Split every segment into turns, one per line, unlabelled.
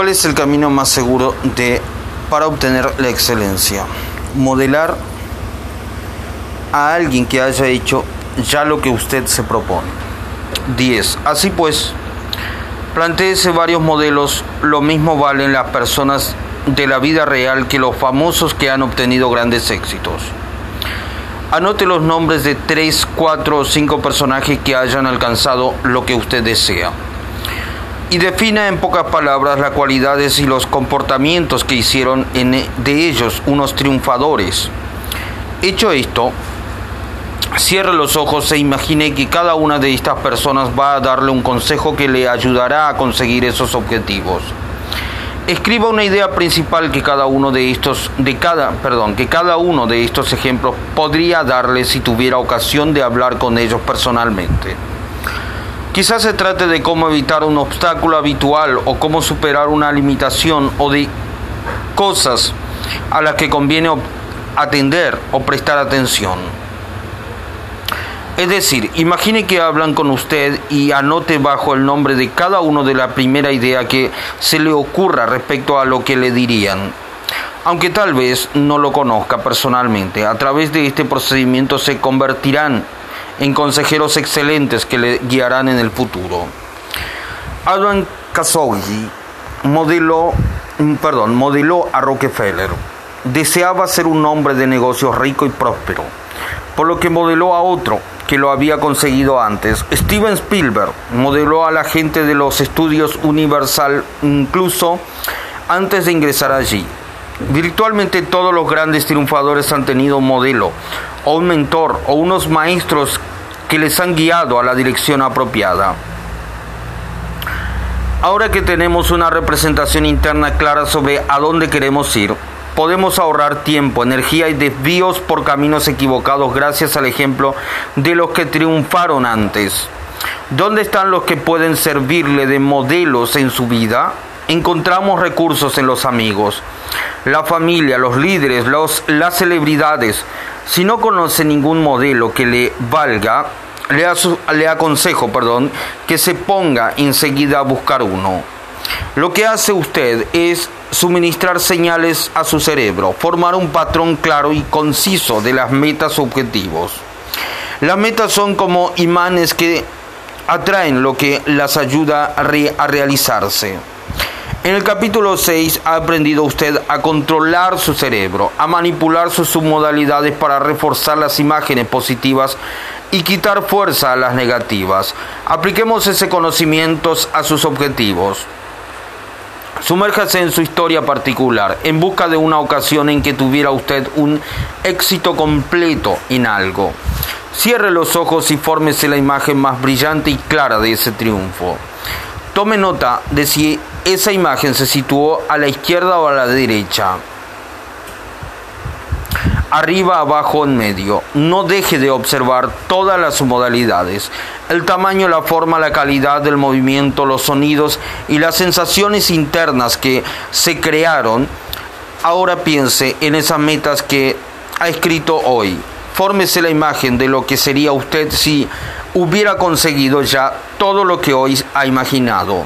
¿Cuál es el camino más seguro de, para obtener la excelencia? Modelar a alguien que haya hecho ya lo que usted se propone. 10. Así pues, planteese varios modelos, lo mismo valen las personas de la vida real que los famosos que han obtenido grandes éxitos. Anote los nombres de 3, 4 o 5 personajes que hayan alcanzado lo que usted desea y defina en pocas palabras las cualidades y los comportamientos que hicieron de ellos unos triunfadores. Hecho esto, cierre los ojos e imagine que cada una de estas personas va a darle un consejo que le ayudará a conseguir esos objetivos. Escriba una idea principal que cada uno de estos de cada, perdón, que cada uno de estos ejemplos podría darle si tuviera ocasión de hablar con ellos personalmente. Quizás se trate de cómo evitar un obstáculo habitual o cómo superar una limitación o de cosas a las que conviene atender o prestar atención. Es decir, imagine que hablan con usted y anote bajo el nombre de cada uno de la primera idea que se le ocurra respecto a lo que le dirían. Aunque tal vez no lo conozca personalmente, a través de este procedimiento se convertirán en consejeros excelentes que le guiarán en el futuro. Alan Kazouji modeló, perdón, modeló a Rockefeller. Deseaba ser un hombre de negocios rico y próspero, por lo que modeló a otro que lo había conseguido antes. Steven Spielberg modeló a la gente de los estudios Universal incluso antes de ingresar allí. Virtualmente todos los grandes triunfadores han tenido un modelo, o un mentor, o unos maestros que les han guiado a la dirección apropiada. Ahora que tenemos una representación interna clara sobre a dónde queremos ir, podemos ahorrar tiempo, energía y desvíos por caminos equivocados gracias al ejemplo de los que triunfaron antes. ¿Dónde están los que pueden servirle de modelos en su vida? encontramos recursos en los amigos, la familia, los líderes, los, las celebridades. Si no conoce ningún modelo que le valga, le, aconsejo perdón, que se ponga enseguida a buscar uno. Lo que hace usted es suministrar señales a su cerebro, formar un patrón claro y conciso de las metas objetivos. Las metas son como imanes que atraen lo que las ayuda a realizarse. En el capítulo 6 ha aprendido usted a controlar su cerebro, a manipular sus submodalidades para reforzar las imágenes positivas y quitar fuerza a las negativas. Apliquemos ese conocimiento a sus objetivos. Sumérjase en su historia particular, en busca de una ocasión en que tuviera usted un éxito completo en algo. Cierre los ojos y fórmese la imagen más brillante y clara de ese triunfo. Tome nota de si esa imagen se situó a la izquierda o a la derecha. Arriba, abajo, en medio. No deje de observar todas las modalidades. El tamaño, la forma, la calidad del movimiento, los sonidos y las sensaciones internas que se crearon. Ahora piense en esas metas que ha escrito hoy. Fórmese la imagen de lo que sería usted si hubiera conseguido ya todo lo que hoy ha imaginado.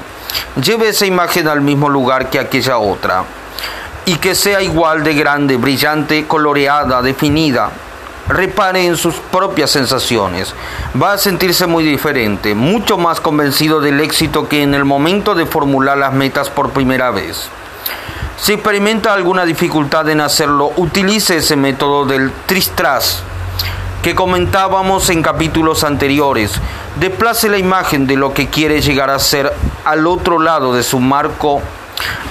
Lleve esa imagen al mismo lugar que aquella otra y que sea igual de grande, brillante, coloreada, definida. Repare en sus propias sensaciones. Va a sentirse muy diferente, mucho más convencido del éxito que en el momento de formular las metas por primera vez. Si experimenta alguna dificultad en hacerlo, utilice ese método del tristras que comentábamos en capítulos anteriores. Desplace la imagen de lo que quiere llegar a ser al otro lado de su marco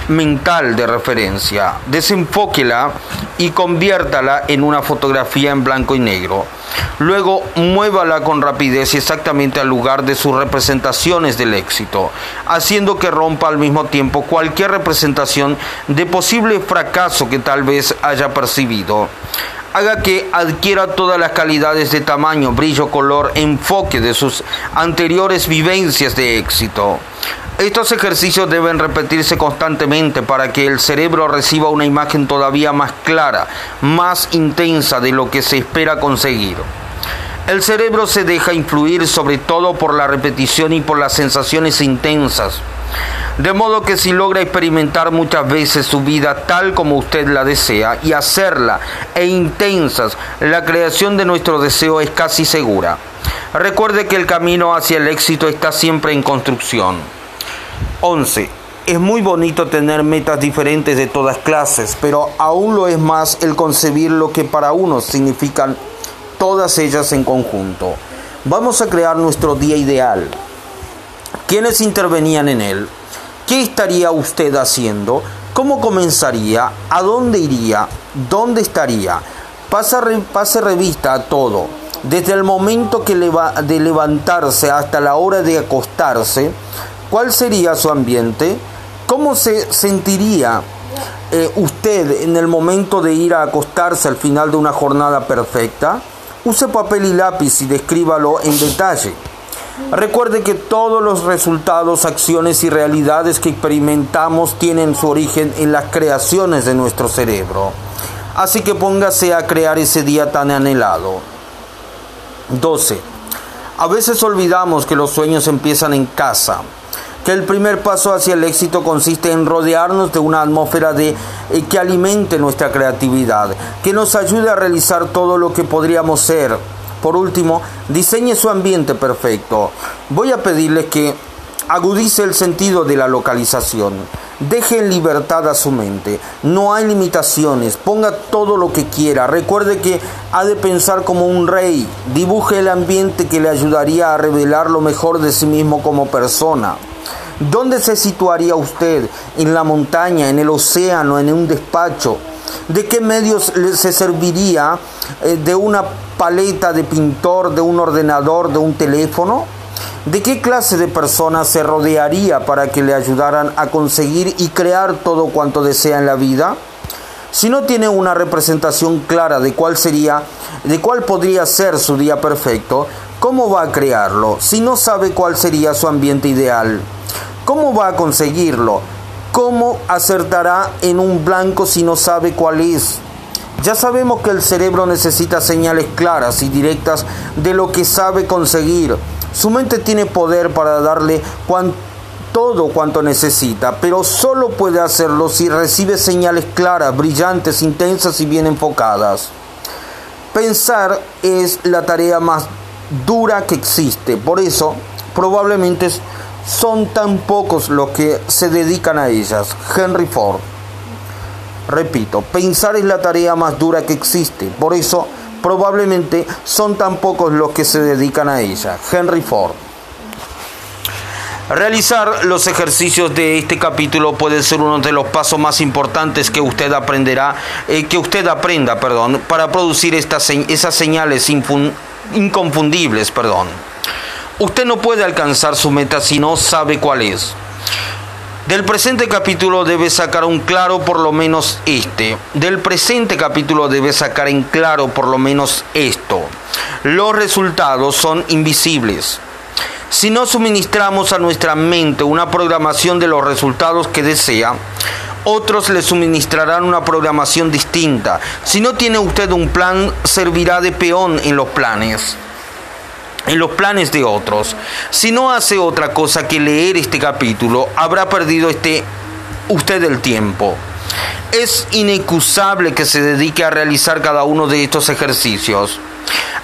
mental de referencia. Desenfóquela y conviértala en una fotografía en blanco y negro. Luego muévala con rapidez y exactamente al lugar de sus representaciones del éxito, haciendo que rompa al mismo tiempo cualquier representación de posible fracaso que tal vez haya percibido haga que adquiera todas las calidades de tamaño, brillo, color, enfoque de sus anteriores vivencias de éxito. Estos ejercicios deben repetirse constantemente para que el cerebro reciba una imagen todavía más clara, más intensa de lo que se espera conseguir. El cerebro se deja influir sobre todo por la repetición y por las sensaciones intensas. De modo que si logra experimentar muchas veces su vida tal como usted la desea y hacerla e intensas, la creación de nuestro deseo es casi segura. Recuerde que el camino hacia el éxito está siempre en construcción. 11. Es muy bonito tener metas diferentes de todas clases, pero aún lo es más el concebir lo que para unos significan todas ellas en conjunto. Vamos a crear nuestro día ideal. ¿Quiénes intervenían en él? ¿Qué estaría usted haciendo? ¿Cómo comenzaría? ¿A dónde iría? ¿Dónde estaría? pase revista a todo. Desde el momento que de levantarse hasta la hora de acostarse, ¿cuál sería su ambiente? ¿Cómo se sentiría eh, usted en el momento de ir a acostarse al final de una jornada perfecta? Use papel y lápiz y descríbalo en detalle. Recuerde que todos los resultados, acciones y realidades que experimentamos tienen su origen en las creaciones de nuestro cerebro. Así que póngase a crear ese día tan anhelado. 12. A veces olvidamos que los sueños empiezan en casa que el primer paso hacia el éxito consiste en rodearnos de una atmósfera de, eh, que alimente nuestra creatividad, que nos ayude a realizar todo lo que podríamos ser. Por último, diseñe su ambiente perfecto. Voy a pedirle que agudice el sentido de la localización. Deje en libertad a su mente. No hay limitaciones. Ponga todo lo que quiera. Recuerde que ha de pensar como un rey. Dibuje el ambiente que le ayudaría a revelar lo mejor de sí mismo como persona. ¿Dónde se situaría usted? ¿En la montaña, en el océano, en un despacho? ¿De qué medios se serviría? Eh, ¿De una paleta de pintor, de un ordenador, de un teléfono? ¿De qué clase de personas se rodearía para que le ayudaran a conseguir y crear todo cuanto desea en la vida? Si no tiene una representación clara de cuál sería, de cuál podría ser su día perfecto, ¿cómo va a crearlo si no sabe cuál sería su ambiente ideal? ¿Cómo va a conseguirlo? ¿Cómo acertará en un blanco si no sabe cuál es? Ya sabemos que el cerebro necesita señales claras y directas de lo que sabe conseguir. Su mente tiene poder para darle todo cuanto necesita, pero solo puede hacerlo si recibe señales claras, brillantes, intensas y bien enfocadas. Pensar es la tarea más dura que existe, por eso probablemente son tan pocos los que se dedican a ellas. Henry Ford. Repito, pensar es la tarea más dura que existe, por eso probablemente son tan pocos los que se dedican a ella. Henry Ford. Realizar los ejercicios de este capítulo puede ser uno de los pasos más importantes que usted aprenderá, eh, que usted aprenda, perdón, para producir estas, esas señales inconfundibles, perdón. Usted no puede alcanzar su meta si no sabe cuál es. Del presente capítulo debe sacar un claro por lo menos este. Del presente capítulo debe sacar en claro por lo menos esto. Los resultados son invisibles. Si no suministramos a nuestra mente una programación de los resultados que desea, otros le suministrarán una programación distinta. Si no tiene usted un plan, servirá de peón en los planes en los planes de otros. Si no hace otra cosa que leer este capítulo, habrá perdido este usted el tiempo. Es inexcusable que se dedique a realizar cada uno de estos ejercicios.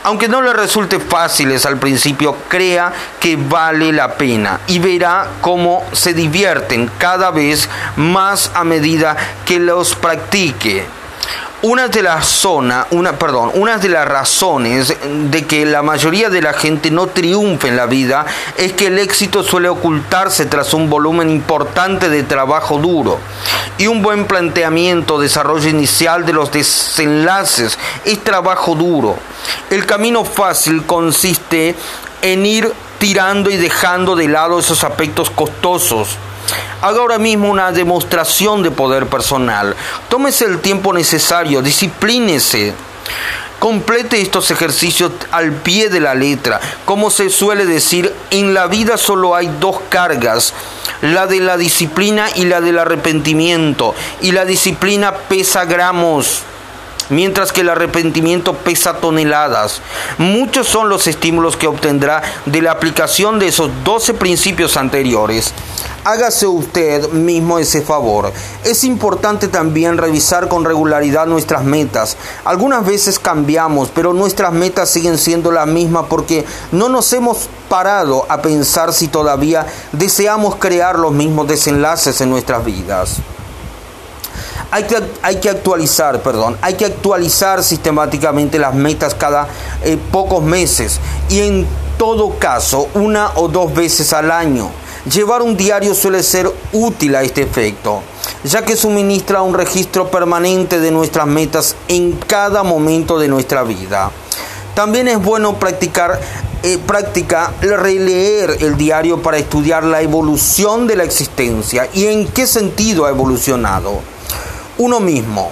Aunque no le resulte fáciles al principio, crea que vale la pena y verá cómo se divierten cada vez más a medida que los practique una de las una, perdón, de las razones de que la mayoría de la gente no triunfe en la vida es que el éxito suele ocultarse tras un volumen importante de trabajo duro y un buen planteamiento, desarrollo inicial de los desenlaces es trabajo duro. El camino fácil consiste en ir tirando y dejando de lado esos aspectos costosos Haga ahora mismo una demostración de poder personal. Tómese el tiempo necesario, disciplínese. Complete estos ejercicios al pie de la letra. Como se suele decir, en la vida solo hay dos cargas, la de la disciplina y la del arrepentimiento. Y la disciplina pesa gramos mientras que el arrepentimiento pesa toneladas. Muchos son los estímulos que obtendrá de la aplicación de esos 12 principios anteriores. Hágase usted mismo ese favor. Es importante también revisar con regularidad nuestras metas. Algunas veces cambiamos, pero nuestras metas siguen siendo las mismas porque no nos hemos parado a pensar si todavía deseamos crear los mismos desenlaces en nuestras vidas. Hay que, hay que, actualizar, perdón, hay que actualizar sistemáticamente las metas cada eh, pocos meses y en todo caso una o dos veces al año. Llevar un diario suele ser útil a este efecto, ya que suministra un registro permanente de nuestras metas en cada momento de nuestra vida. También es bueno practicar eh, práctica releer el diario para estudiar la evolución de la existencia y en qué sentido ha evolucionado. Uno mismo.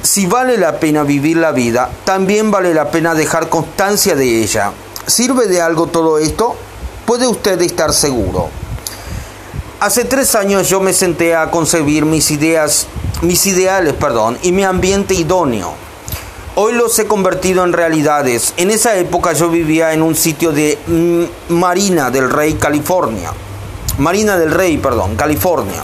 Si vale la pena vivir la vida, también vale la pena dejar constancia de ella. ¿Sirve de algo todo esto? Puede usted estar seguro. Hace tres años yo me senté a concebir mis ideas, mis ideales, perdón, y mi ambiente idóneo. Hoy los he convertido en realidades. En esa época yo vivía en un sitio de mm, Marina del Rey, California. Marina del Rey, perdón, California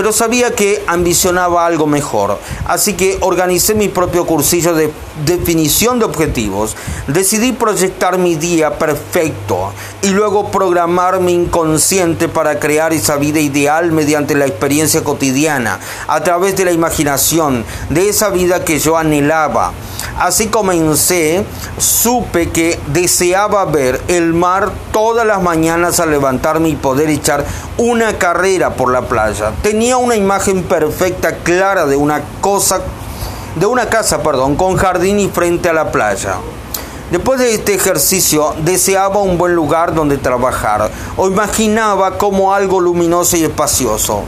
pero sabía que ambicionaba algo mejor. Así que organicé mi propio cursillo de definición de objetivos. Decidí proyectar mi día perfecto y luego programar mi inconsciente para crear esa vida ideal mediante la experiencia cotidiana, a través de la imaginación, de esa vida que yo anhelaba. Así comencé, supe que deseaba ver el mar todas las mañanas al levantarme y poder echar una carrera por la playa. Tenía una imagen perfecta, clara de una cosa, de una casa, perdón, con jardín y frente a la playa. Después de este ejercicio deseaba un buen lugar donde trabajar o imaginaba como algo luminoso y espacioso.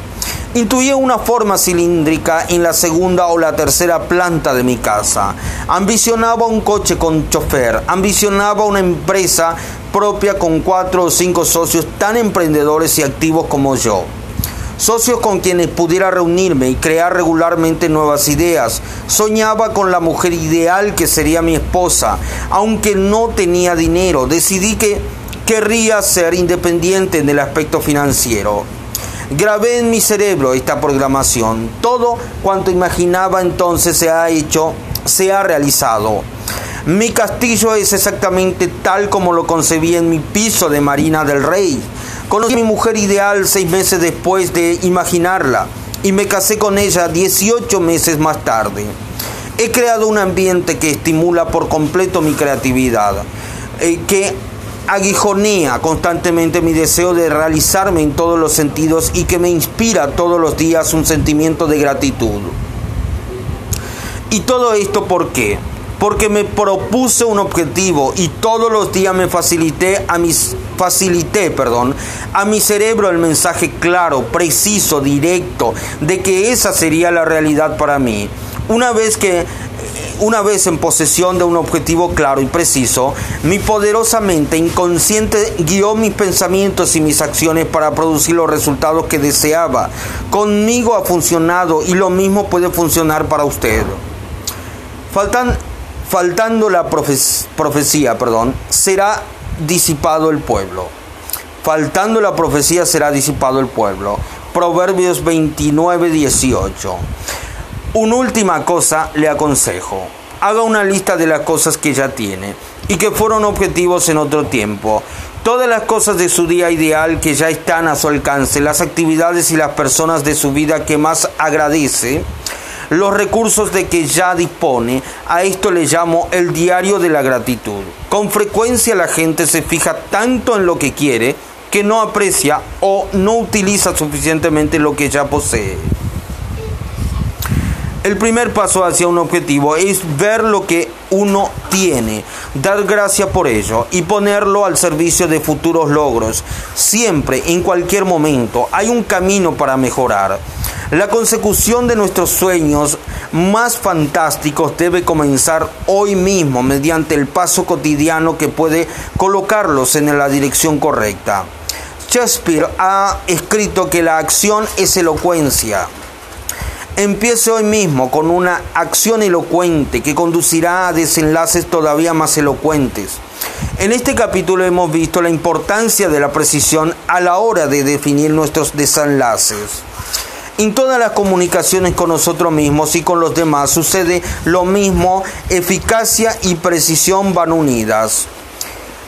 Intuía una forma cilíndrica en la segunda o la tercera planta de mi casa. Ambicionaba un coche con chofer. Ambicionaba una empresa propia con cuatro o cinco socios tan emprendedores y activos como yo. Socios con quienes pudiera reunirme y crear regularmente nuevas ideas. Soñaba con la mujer ideal que sería mi esposa. Aunque no tenía dinero, decidí que querría ser independiente en el aspecto financiero. Grabé en mi cerebro esta programación. Todo cuanto imaginaba entonces se ha hecho, se ha realizado. Mi castillo es exactamente tal como lo concebí en mi piso de Marina del Rey. Conocí a mi mujer ideal seis meses después de imaginarla y me casé con ella 18 meses más tarde. He creado un ambiente que estimula por completo mi creatividad, eh, que aguijonea constantemente mi deseo de realizarme en todos los sentidos y que me inspira todos los días un sentimiento de gratitud. Y todo esto ¿por qué? Porque me propuse un objetivo y todos los días me facilité a mis facilité, perdón, a mi cerebro el mensaje claro, preciso, directo de que esa sería la realidad para mí. Una vez que una vez en posesión de un objetivo claro y preciso, mi poderosa mente inconsciente guió mis pensamientos y mis acciones para producir los resultados que deseaba. Conmigo ha funcionado y lo mismo puede funcionar para usted. Faltan, faltando la profecía, perdón, será disipado el pueblo. Faltando la profecía será disipado el pueblo. Proverbios 29, 18. Una última cosa le aconsejo. Haga una lista de las cosas que ya tiene y que fueron objetivos en otro tiempo. Todas las cosas de su día ideal que ya están a su alcance, las actividades y las personas de su vida que más agradece, los recursos de que ya dispone, a esto le llamo el diario de la gratitud. Con frecuencia la gente se fija tanto en lo que quiere que no aprecia o no utiliza suficientemente lo que ya posee. El primer paso hacia un objetivo es ver lo que uno tiene, dar gracias por ello y ponerlo al servicio de futuros logros. Siempre, en cualquier momento, hay un camino para mejorar. La consecución de nuestros sueños más fantásticos debe comenzar hoy mismo mediante el paso cotidiano que puede colocarlos en la dirección correcta. Shakespeare ha escrito que la acción es elocuencia. Empiece hoy mismo con una acción elocuente que conducirá a desenlaces todavía más elocuentes. En este capítulo hemos visto la importancia de la precisión a la hora de definir nuestros desenlaces. En todas las comunicaciones con nosotros mismos y con los demás sucede lo mismo, eficacia y precisión van unidas.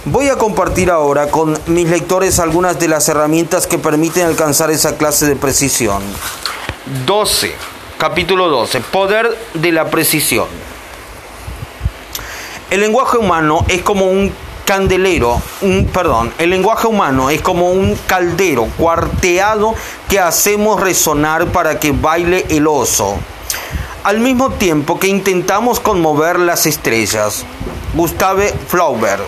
Voy a compartir ahora con mis lectores algunas de las herramientas que permiten alcanzar esa clase de precisión. 12. Capítulo 12. Poder de la precisión. El lenguaje humano es como un candelero, un, perdón, el lenguaje humano es como un caldero cuarteado que hacemos resonar para que baile el oso, al mismo tiempo que intentamos conmover las estrellas. Gustave Flaubert.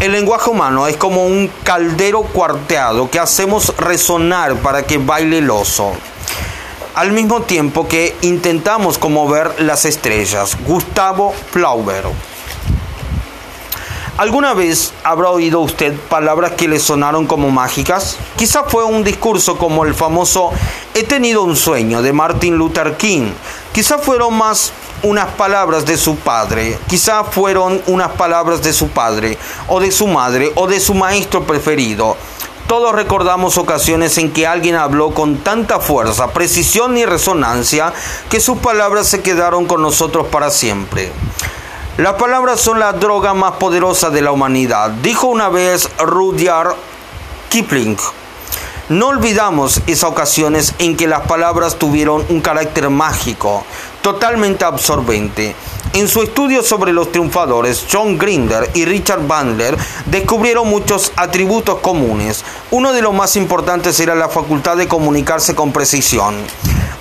El lenguaje humano es como un caldero cuarteado que hacemos resonar para que baile el oso, al mismo tiempo que intentamos conmover las estrellas. Gustavo Flaubert. ¿Alguna vez habrá oído usted palabras que le sonaron como mágicas? Quizá fue un discurso como el famoso He tenido un sueño de Martin Luther King. Quizá fueron más unas palabras de su padre, quizá fueron unas palabras de su padre, o de su madre, o de su maestro preferido. Todos recordamos ocasiones en que alguien habló con tanta fuerza, precisión y resonancia que sus palabras se quedaron con nosotros para siempre. Las palabras son la droga más poderosa de la humanidad, dijo una vez Rudyard Kipling. No olvidamos esas ocasiones en que las palabras tuvieron un carácter mágico, totalmente absorbente. En su estudio sobre los triunfadores, John Grinder y Richard Bandler descubrieron muchos atributos comunes. Uno de los más importantes era la facultad de comunicarse con precisión.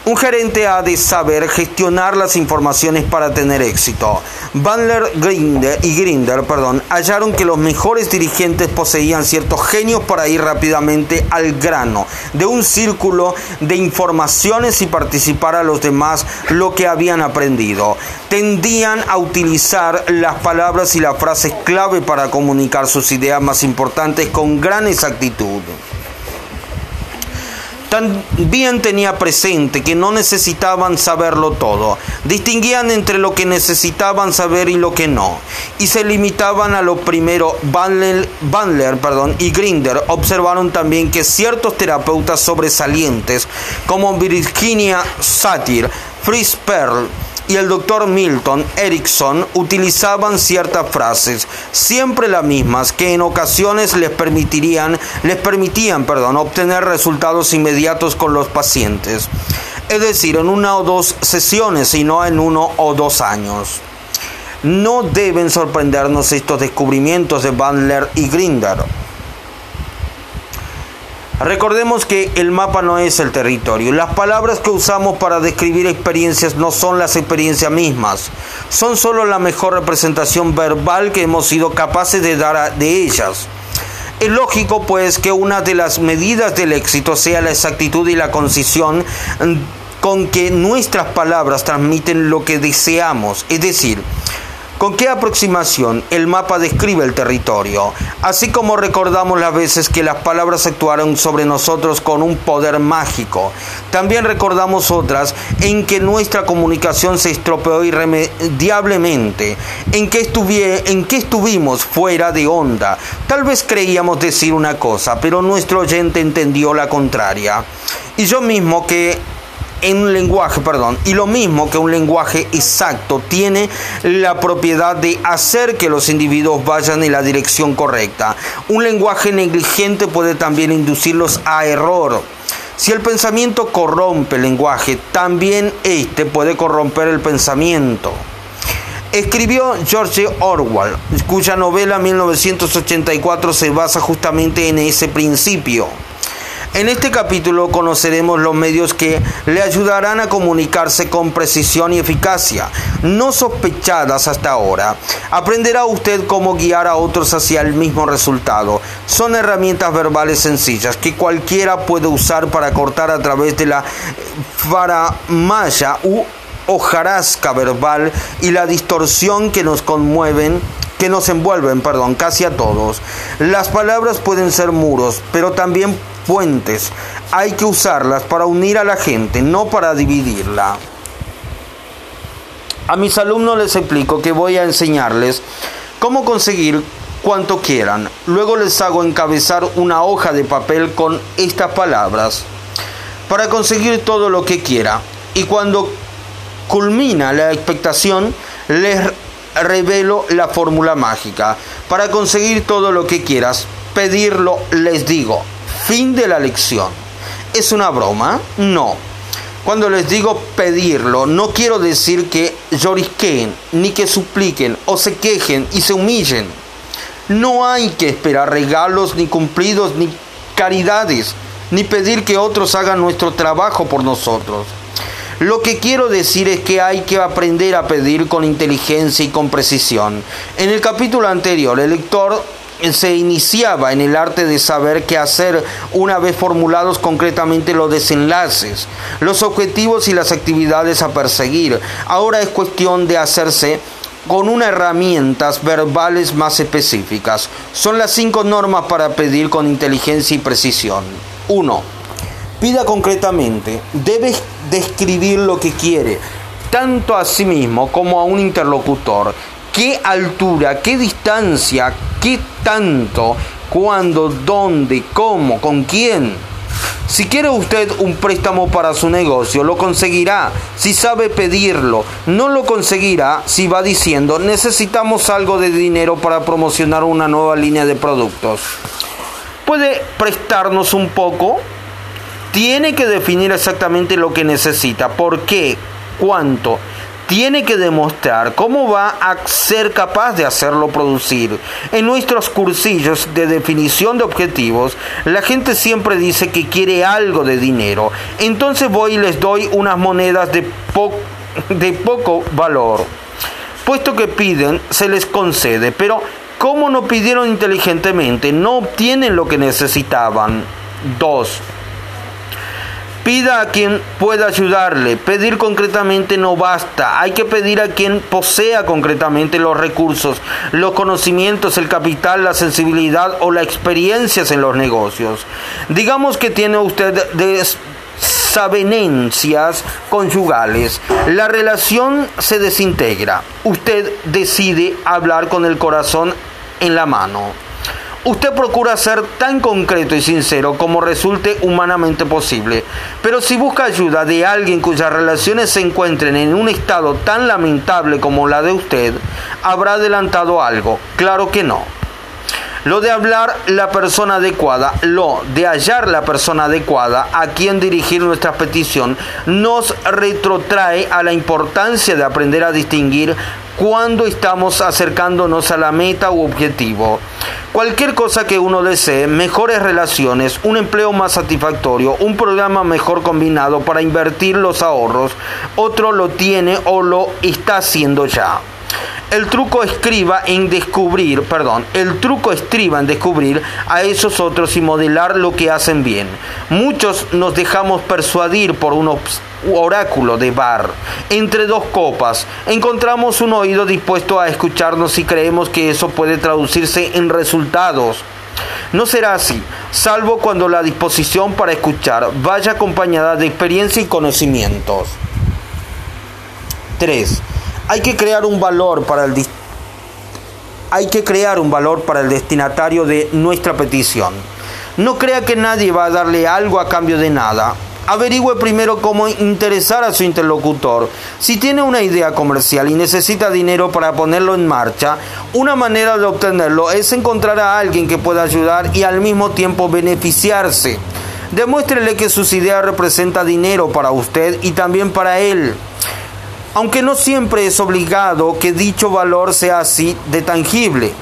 Un gerente ha de saber gestionar las informaciones para tener éxito. Bandler Grinder y Grinder perdón, hallaron que los mejores dirigentes poseían ciertos genios para ir rápidamente al grano de un círculo de informaciones y participar a los demás lo que habían aprendido. Tendían a utilizar las palabras y las frases clave para comunicar sus ideas más importantes con gran exactitud. También tenía presente que no necesitaban saberlo todo, distinguían entre lo que necesitaban saber y lo que no, y se limitaban a lo primero. Bandler, perdón, y Grinder observaron también que ciertos terapeutas sobresalientes, como Virginia Satir, Fritz Perl, y el doctor Milton Erickson utilizaban ciertas frases, siempre las mismas, que en ocasiones les permitirían, les permitían, perdón, obtener resultados inmediatos con los pacientes. Es decir, en una o dos sesiones y no en uno o dos años. No deben sorprendernos estos descubrimientos de Bandler y Grinder Recordemos que el mapa no es el territorio. Las palabras que usamos para describir experiencias no son las experiencias mismas. Son solo la mejor representación verbal que hemos sido capaces de dar de ellas. Es lógico pues que una de las medidas del éxito sea la exactitud y la concisión con que nuestras palabras transmiten lo que deseamos, es decir, ¿Con qué aproximación el mapa describe el territorio? Así como recordamos las veces que las palabras actuaron sobre nosotros con un poder mágico, también recordamos otras en que nuestra comunicación se estropeó irremediablemente, en que, en que estuvimos fuera de onda. Tal vez creíamos decir una cosa, pero nuestro oyente entendió la contraria. Y yo mismo que en un lenguaje, perdón, y lo mismo que un lenguaje exacto tiene la propiedad de hacer que los individuos vayan en la dirección correcta. Un lenguaje negligente puede también inducirlos a error. Si el pensamiento corrompe el lenguaje, también este puede corromper el pensamiento. Escribió George Orwell, cuya novela 1984 se basa justamente en ese principio. En este capítulo conoceremos los medios que le ayudarán a comunicarse con precisión y eficacia, no sospechadas hasta ahora. Aprenderá usted cómo guiar a otros hacia el mismo resultado. Son herramientas verbales sencillas que cualquiera puede usar para cortar a través de la faramaya u hojarasca verbal y la distorsión que nos conmueven que nos envuelven, perdón, casi a todos. Las palabras pueden ser muros, pero también puentes. Hay que usarlas para unir a la gente, no para dividirla. A mis alumnos les explico que voy a enseñarles cómo conseguir cuanto quieran. Luego les hago encabezar una hoja de papel con estas palabras para conseguir todo lo que quiera. Y cuando culmina la expectación, les revelo la fórmula mágica. Para conseguir todo lo que quieras, pedirlo, les digo. Fin de la lección. ¿Es una broma? No. Cuando les digo pedirlo, no quiero decir que llorisquen, ni que supliquen, o se quejen y se humillen. No hay que esperar regalos, ni cumplidos, ni caridades, ni pedir que otros hagan nuestro trabajo por nosotros. Lo que quiero decir es que hay que aprender a pedir con inteligencia y con precisión. En el capítulo anterior, el lector se iniciaba en el arte de saber qué hacer una vez formulados concretamente los desenlaces, los objetivos y las actividades a perseguir. Ahora es cuestión de hacerse con unas herramientas verbales más específicas. Son las cinco normas para pedir con inteligencia y precisión. 1 Pida concretamente, debe describir lo que quiere, tanto a sí mismo como a un interlocutor. ¿Qué altura, qué distancia, qué tanto, cuándo, dónde, cómo, con quién? Si quiere usted un préstamo para su negocio, lo conseguirá si sabe pedirlo. No lo conseguirá si va diciendo necesitamos algo de dinero para promocionar una nueva línea de productos. ¿Puede prestarnos un poco? Tiene que definir exactamente lo que necesita, por qué, cuánto. Tiene que demostrar cómo va a ser capaz de hacerlo producir. En nuestros cursillos de definición de objetivos, la gente siempre dice que quiere algo de dinero. Entonces voy y les doy unas monedas de, de poco valor. Puesto que piden, se les concede. Pero como no pidieron inteligentemente, no obtienen lo que necesitaban. 2 Pida a quien pueda ayudarle. Pedir concretamente no basta. Hay que pedir a quien posea concretamente los recursos, los conocimientos, el capital, la sensibilidad o las experiencias en los negocios. Digamos que tiene usted desavenencias conyugales. La relación se desintegra. Usted decide hablar con el corazón en la mano. Usted procura ser tan concreto y sincero como resulte humanamente posible, pero si busca ayuda de alguien cuyas relaciones se encuentren en un estado tan lamentable como la de usted, habrá adelantado algo. Claro que no. Lo de hablar la persona adecuada, lo de hallar la persona adecuada a quien dirigir nuestra petición, nos retrotrae a la importancia de aprender a distinguir cuando estamos acercándonos a la meta u objetivo. Cualquier cosa que uno desee, mejores relaciones, un empleo más satisfactorio, un programa mejor combinado para invertir los ahorros, otro lo tiene o lo está haciendo ya. El truco escriba en descubrir, perdón, el truco estriba en descubrir a esos otros y modelar lo que hacen bien. Muchos nos dejamos persuadir por un oráculo de bar. Entre dos copas encontramos un oído dispuesto a escucharnos y creemos que eso puede traducirse en resultados. No será así, salvo cuando la disposición para escuchar vaya acompañada de experiencia y conocimientos. 3 hay que crear un valor para el hay que crear un valor para el destinatario de nuestra petición. No crea que nadie va a darle algo a cambio de nada. Averigüe primero cómo interesar a su interlocutor. Si tiene una idea comercial y necesita dinero para ponerlo en marcha, una manera de obtenerlo es encontrar a alguien que pueda ayudar y al mismo tiempo beneficiarse. Demuéstrele que sus ideas representan dinero para usted y también para él aunque no siempre es obligado que dicho valor sea así de tangible.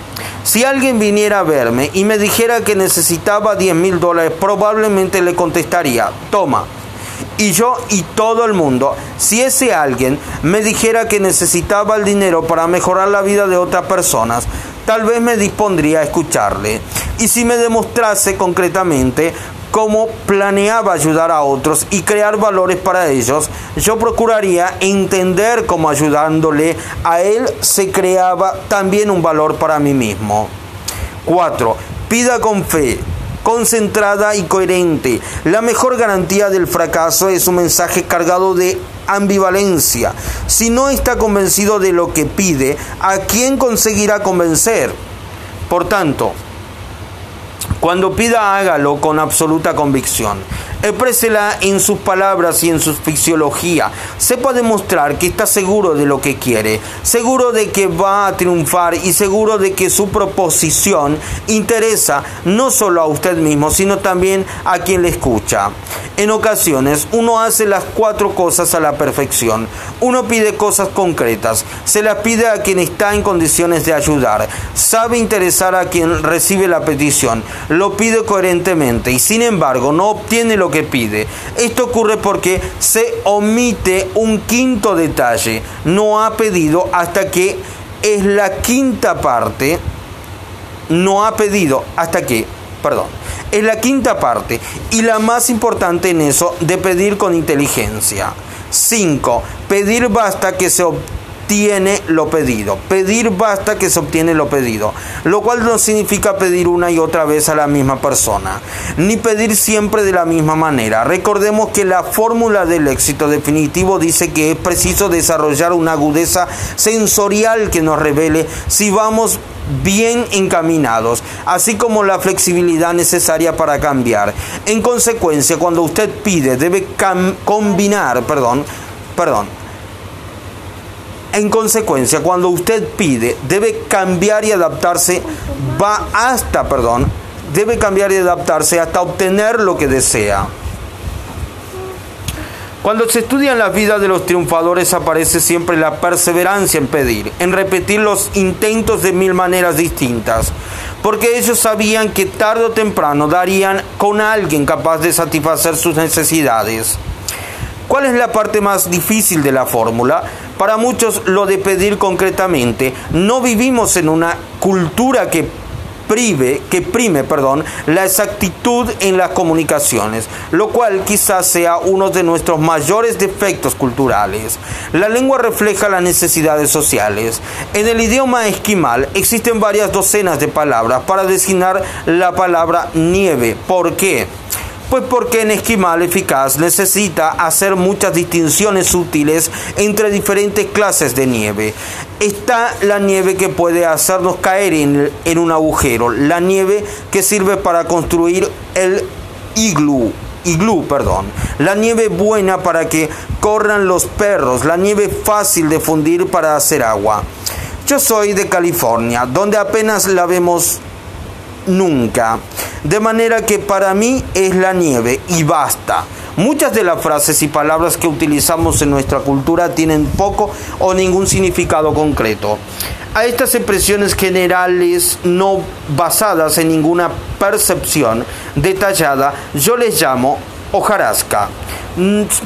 Si alguien viniera a verme y me dijera que necesitaba 10 mil dólares, probablemente le contestaría, toma. Y yo y todo el mundo, si ese alguien me dijera que necesitaba el dinero para mejorar la vida de otras personas, tal vez me dispondría a escucharle. Y si me demostrase concretamente cómo planeaba ayudar a otros y crear valores para ellos, yo procuraría entender cómo ayudándole a él se creaba también un valor para mí mismo. 4. Pida con fe, concentrada y coherente. La mejor garantía del fracaso es un mensaje cargado de ambivalencia. Si no está convencido de lo que pide, ¿a quién conseguirá convencer? Por tanto, cuando pida, hágalo con absoluta convicción. Exprésela en sus palabras y en su fisiología. Sepa demostrar que está seguro de lo que quiere, seguro de que va a triunfar y seguro de que su proposición interesa no solo a usted mismo, sino también a quien le escucha. En ocasiones uno hace las cuatro cosas a la perfección. Uno pide cosas concretas, se las pide a quien está en condiciones de ayudar, sabe interesar a quien recibe la petición, lo pide coherentemente y sin embargo no obtiene lo que pide. Esto ocurre porque se omite un quinto detalle. No ha pedido hasta que es la quinta parte. No ha pedido hasta que, perdón, es la quinta parte y la más importante en eso de pedir con inteligencia. 5. Pedir basta que se obtiene lo pedido. Pedir basta que se obtiene lo pedido. Lo cual no significa pedir una y otra vez a la misma persona, ni pedir siempre de la misma manera. Recordemos que la fórmula del éxito definitivo dice que es preciso desarrollar una agudeza sensorial que nos revele si vamos bien encaminados, así como la flexibilidad necesaria para cambiar. En consecuencia, cuando usted pide, debe combinar, perdón, perdón, en consecuencia, cuando usted pide, debe cambiar y adaptarse, va hasta, perdón, debe cambiar y adaptarse hasta obtener lo que desea. Cuando se estudian las vidas de los triunfadores aparece siempre la perseverancia en pedir, en repetir los intentos de mil maneras distintas, porque ellos sabían que tarde o temprano darían con alguien capaz de satisfacer sus necesidades. ¿Cuál es la parte más difícil de la fórmula? Para muchos lo de pedir concretamente. No vivimos en una cultura que prive, que prime, perdón, la exactitud en las comunicaciones, lo cual quizás sea uno de nuestros mayores defectos culturales. La lengua refleja las necesidades sociales. En el idioma esquimal existen varias docenas de palabras para designar la palabra nieve. ¿Por qué? Pues porque en esquimal eficaz necesita hacer muchas distinciones útiles entre diferentes clases de nieve. Está la nieve que puede hacernos caer en, en un agujero, la nieve que sirve para construir el iglú, iglú, perdón. La nieve buena para que corran los perros, la nieve fácil de fundir para hacer agua. Yo soy de California, donde apenas la vemos nunca. De manera que para mí es la nieve y basta. Muchas de las frases y palabras que utilizamos en nuestra cultura tienen poco o ningún significado concreto. A estas expresiones generales no basadas en ninguna percepción detallada yo les llamo hojarasca.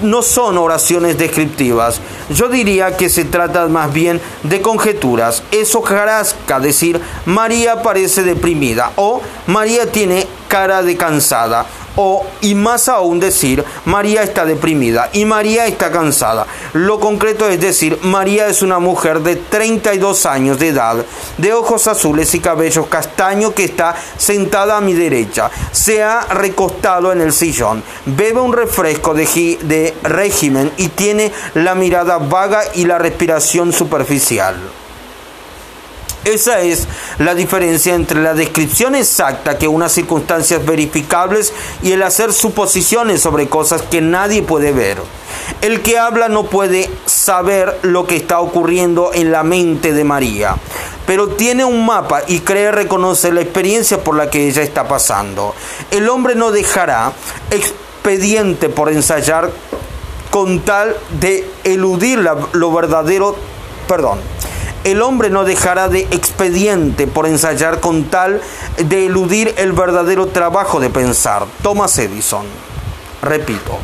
No son oraciones descriptivas. Yo diría que se trata más bien de conjeturas. Es hojarasca decir María parece deprimida o María tiene cara de cansada o, y más aún decir, María está deprimida y María está cansada. Lo concreto es decir, María es una mujer de 32 años de edad, de ojos azules y cabellos castaños que está sentada a mi derecha. Se ha recostado en el sillón, bebe un refresco de, de régimen y tiene la mirada vaga y la respiración superficial. Esa es la diferencia entre la descripción exacta que unas circunstancias verificables y el hacer suposiciones sobre cosas que nadie puede ver. El que habla no puede saber lo que está ocurriendo en la mente de María, pero tiene un mapa y cree reconocer la experiencia por la que ella está pasando. El hombre no dejará expediente por ensayar con tal de eludir lo verdadero, perdón, el hombre no dejará de expediente por ensayar con tal de eludir el verdadero trabajo de pensar. Thomas Edison. Repito,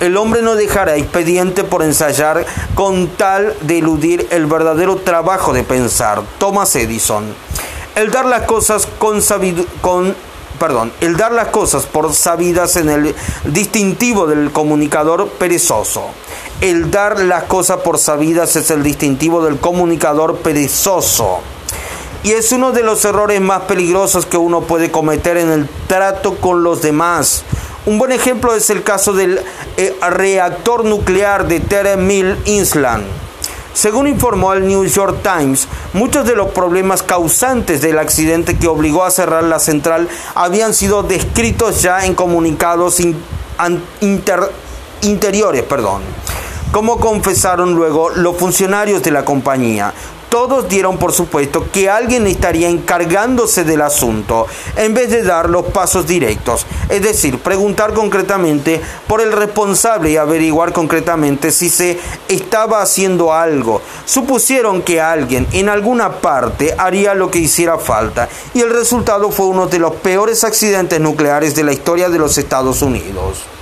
el hombre no dejará expediente por ensayar con tal de eludir el verdadero trabajo de pensar. Thomas Edison. El dar las cosas con, con perdón, el dar las cosas por sabidas en el distintivo del comunicador perezoso. El dar las cosas por sabidas es el distintivo del comunicador perezoso. Y es uno de los errores más peligrosos que uno puede cometer en el trato con los demás. Un buen ejemplo es el caso del eh, reactor nuclear de Terre Mill Island. Según informó el New York Times, muchos de los problemas causantes del accidente que obligó a cerrar la central habían sido descritos ya en comunicados interiores. Perdón como confesaron luego los funcionarios de la compañía. Todos dieron por supuesto que alguien estaría encargándose del asunto en vez de dar los pasos directos, es decir, preguntar concretamente por el responsable y averiguar concretamente si se estaba haciendo algo. Supusieron que alguien en alguna parte haría lo que hiciera falta y el resultado fue uno de los peores accidentes nucleares de la historia de los Estados Unidos.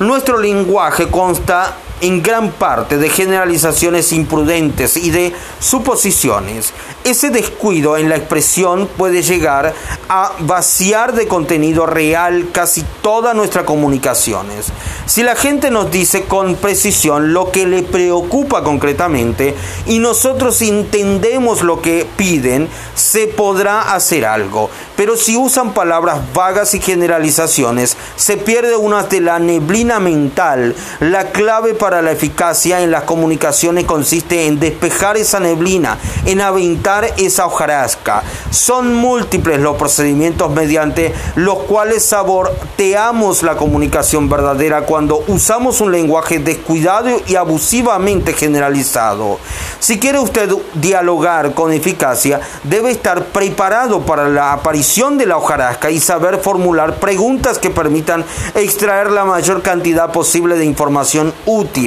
Nuestro lenguaje consta en gran parte de generalizaciones imprudentes y de suposiciones. Ese descuido en la expresión puede llegar a vaciar de contenido real casi todas nuestras comunicaciones. Si la gente nos dice con precisión lo que le preocupa concretamente y nosotros entendemos lo que piden, se podrá hacer algo. Pero si usan palabras vagas y generalizaciones, se pierde una de la neblina mental, la clave para la eficacia en las comunicaciones consiste en despejar esa neblina, en aventar esa hojarasca. Son múltiples los procedimientos mediante los cuales saboteamos la comunicación verdadera cuando usamos un lenguaje descuidado y abusivamente generalizado. Si quiere usted dialogar con eficacia, debe estar preparado para la aparición de la hojarasca y saber formular preguntas que permitan extraer la mayor cantidad posible de información útil.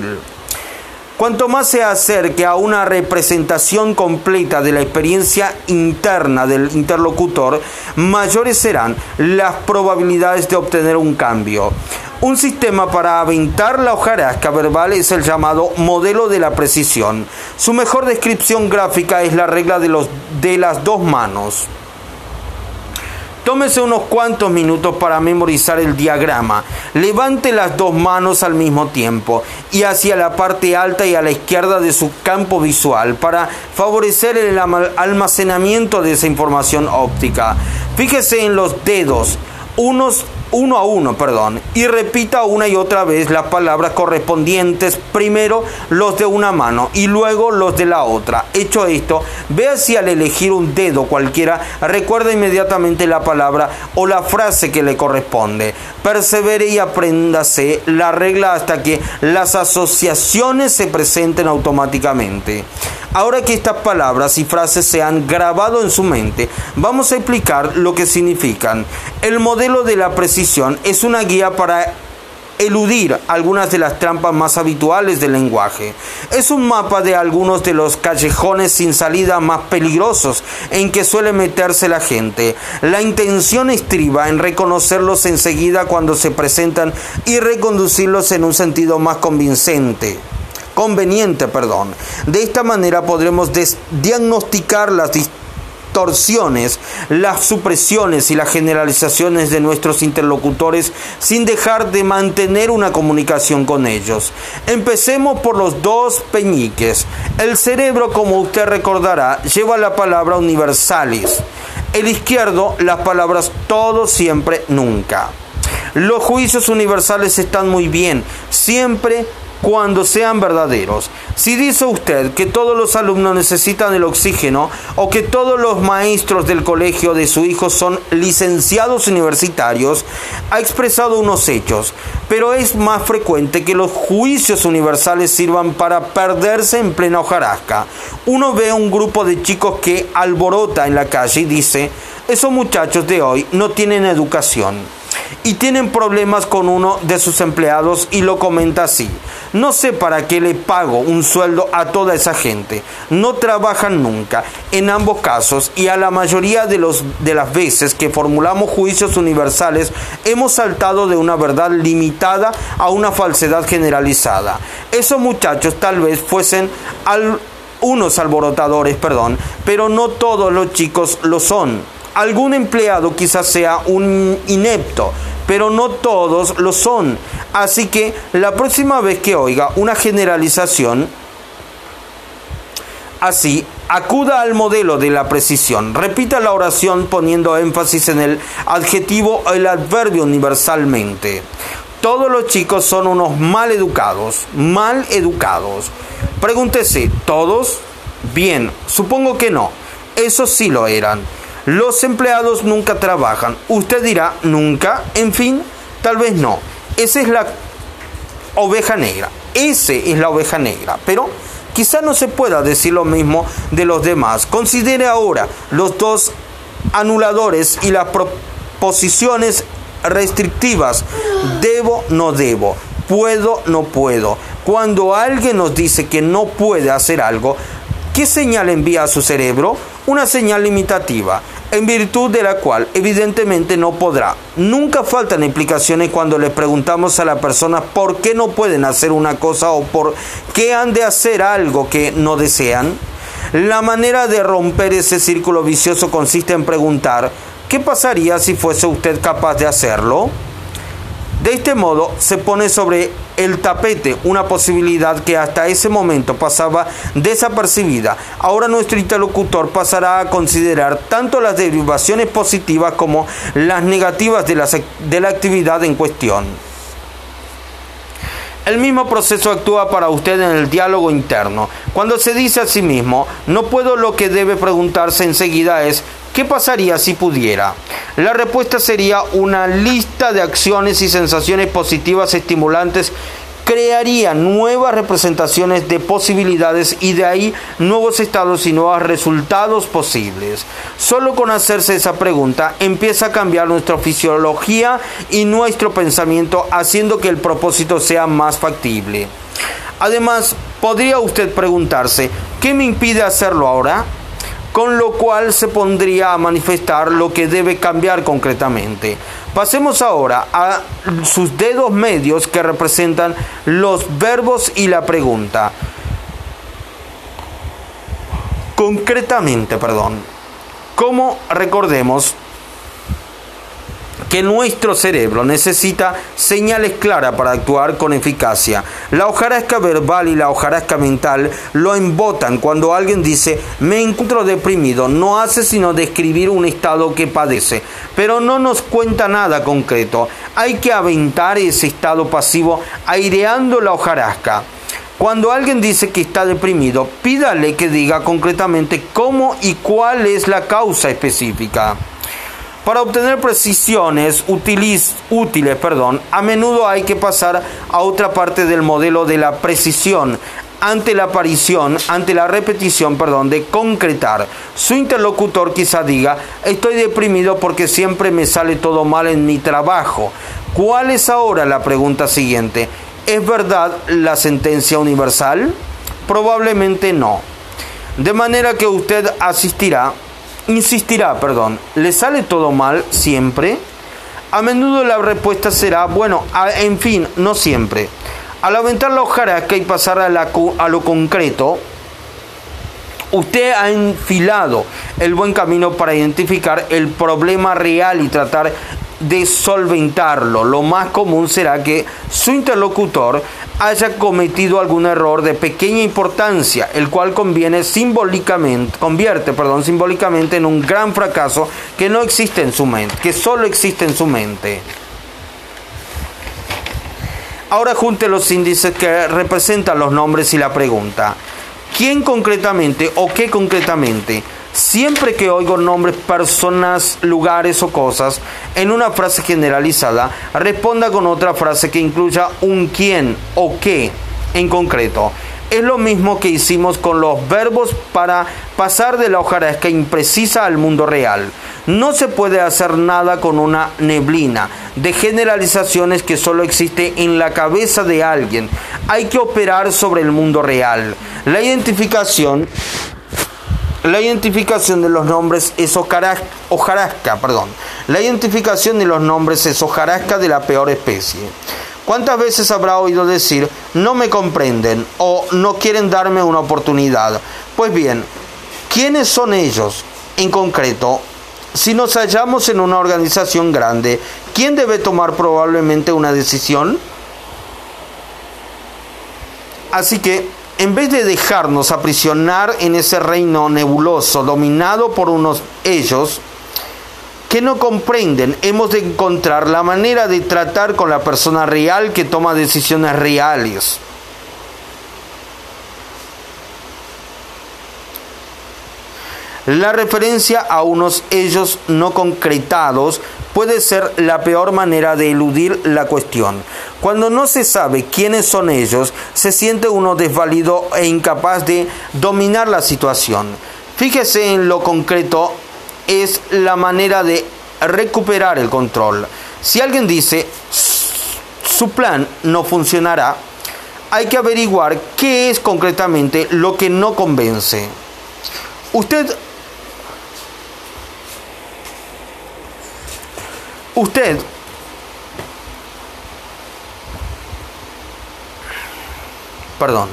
Cuanto más se acerque a una representación completa de la experiencia interna del interlocutor, mayores serán las probabilidades de obtener un cambio. Un sistema para aventar la hojarasca verbal es el llamado modelo de la precisión. Su mejor descripción gráfica es la regla de, los, de las dos manos. Tómese unos cuantos minutos para memorizar el diagrama. Levante las dos manos al mismo tiempo y hacia la parte alta y a la izquierda de su campo visual para favorecer el almacenamiento de esa información óptica. Fíjese en los dedos, unos uno a uno, perdón, y repita una y otra vez las palabras correspondientes, primero los de una mano y luego los de la otra. Hecho esto, vea si al elegir un dedo cualquiera recuerda inmediatamente la palabra o la frase que le corresponde. Persevere y apréndase la regla hasta que las asociaciones se presenten automáticamente. Ahora que estas palabras y frases se han grabado en su mente, vamos a explicar lo que significan. El modelo de la es una guía para eludir algunas de las trampas más habituales del lenguaje. Es un mapa de algunos de los callejones sin salida más peligrosos en que suele meterse la gente. La intención estriba en reconocerlos enseguida cuando se presentan y reconducirlos en un sentido más convincente conveniente, perdón. De esta manera podremos diagnosticar las distorsiones, las supresiones y las generalizaciones de nuestros interlocutores sin dejar de mantener una comunicación con ellos. Empecemos por los dos peñiques. El cerebro, como usted recordará, lleva la palabra universalis. El izquierdo, las palabras todo, siempre, nunca. Los juicios universales están muy bien, siempre cuando sean verdaderos. Si dice usted que todos los alumnos necesitan el oxígeno o que todos los maestros del colegio de su hijo son licenciados universitarios, ha expresado unos hechos, pero es más frecuente que los juicios universales sirvan para perderse en plena hojarasca. Uno ve un grupo de chicos que alborota en la calle y dice, esos muchachos de hoy no tienen educación y tienen problemas con uno de sus empleados y lo comenta así. No sé para qué le pago un sueldo a toda esa gente. No trabajan nunca. En ambos casos y a la mayoría de, los, de las veces que formulamos juicios universales hemos saltado de una verdad limitada a una falsedad generalizada. Esos muchachos tal vez fuesen unos alborotadores, perdón, pero no todos los chicos lo son algún empleado quizás sea un inepto, pero no todos lo son. Así que la próxima vez que oiga una generalización, así, acuda al modelo de la precisión. Repita la oración poniendo énfasis en el adjetivo o el adverbio universalmente. Todos los chicos son unos mal educados, mal educados. Pregúntese, ¿todos? Bien, supongo que no. Esos sí lo eran. Los empleados nunca trabajan. Usted dirá, nunca. En fin, tal vez no. Esa es la oveja negra. Ese es la oveja negra. Pero quizá no se pueda decir lo mismo de los demás. Considere ahora los dos anuladores y las proposiciones restrictivas. Debo, no debo. Puedo, no puedo. Cuando alguien nos dice que no puede hacer algo, ¿qué señal envía a su cerebro? Una señal limitativa, en virtud de la cual evidentemente no podrá. Nunca faltan explicaciones cuando le preguntamos a la persona por qué no pueden hacer una cosa o por qué han de hacer algo que no desean. La manera de romper ese círculo vicioso consiste en preguntar, ¿Qué pasaría si fuese usted capaz de hacerlo? De este modo se pone sobre el tapete una posibilidad que hasta ese momento pasaba desapercibida. Ahora nuestro interlocutor pasará a considerar tanto las derivaciones positivas como las negativas de la, de la actividad en cuestión. El mismo proceso actúa para usted en el diálogo interno. Cuando se dice a sí mismo, no puedo, lo que debe preguntarse enseguida es, ¿Qué pasaría si pudiera? La respuesta sería una lista de acciones y sensaciones positivas estimulantes crearía nuevas representaciones de posibilidades y de ahí nuevos estados y nuevos resultados posibles. Solo con hacerse esa pregunta empieza a cambiar nuestra fisiología y nuestro pensamiento haciendo que el propósito sea más factible. Además, podría usted preguntarse, ¿qué me impide hacerlo ahora? Con lo cual se pondría a manifestar lo que debe cambiar concretamente. Pasemos ahora a sus dedos medios que representan los verbos y la pregunta. Concretamente, perdón. Como recordemos, que nuestro cerebro necesita señales claras para actuar con eficacia. La hojarasca verbal y la hojarasca mental lo embotan cuando alguien dice me encuentro deprimido, no hace sino describir un estado que padece, pero no nos cuenta nada concreto. Hay que aventar ese estado pasivo aireando la hojarasca. Cuando alguien dice que está deprimido, pídale que diga concretamente cómo y cuál es la causa específica. Para obtener precisiones útiles, perdón, a menudo hay que pasar a otra parte del modelo de la precisión ante la aparición, ante la repetición, perdón, de concretar. Su interlocutor quizá diga, estoy deprimido porque siempre me sale todo mal en mi trabajo. ¿Cuál es ahora la pregunta siguiente? ¿Es verdad la sentencia universal? Probablemente no. De manera que usted asistirá insistirá, perdón, ¿le sale todo mal siempre? A menudo la respuesta será, bueno, en fin, no siempre. Al aventar la hojarasca y pasar a, a lo concreto, usted ha enfilado el buen camino para identificar el problema real y tratar de solventarlo. Lo más común será que su interlocutor haya cometido algún error de pequeña importancia, el cual conviene simbólicamente, convierte perdón, simbólicamente en un gran fracaso que no existe en su mente, que solo existe en su mente. Ahora junte los índices que representan los nombres y la pregunta. ¿Quién concretamente o qué concretamente Siempre que oigo nombres, personas, lugares o cosas en una frase generalizada, responda con otra frase que incluya un quién o qué en concreto. Es lo mismo que hicimos con los verbos para pasar de la hojarasca imprecisa al mundo real. No se puede hacer nada con una neblina de generalizaciones que solo existe en la cabeza de alguien. Hay que operar sobre el mundo real. La identificación la identificación de los nombres es hojarasca, perdón. La identificación de los nombres de la peor especie. ¿Cuántas veces habrá oído decir no me comprenden o no quieren darme una oportunidad? Pues bien, ¿quiénes son ellos? En concreto, si nos hallamos en una organización grande, ¿quién debe tomar probablemente una decisión? Así que, en vez de dejarnos aprisionar en ese reino nebuloso dominado por unos ellos que no comprenden, hemos de encontrar la manera de tratar con la persona real que toma decisiones reales. La referencia a unos ellos no concretados puede ser la peor manera de eludir la cuestión. Cuando no se sabe quiénes son ellos, se siente uno desvalido e incapaz de dominar la situación. Fíjese en lo concreto, es la manera de recuperar el control. Si alguien dice, su plan no funcionará, hay que averiguar qué es concretamente lo que no convence. Usted Usted Perdón.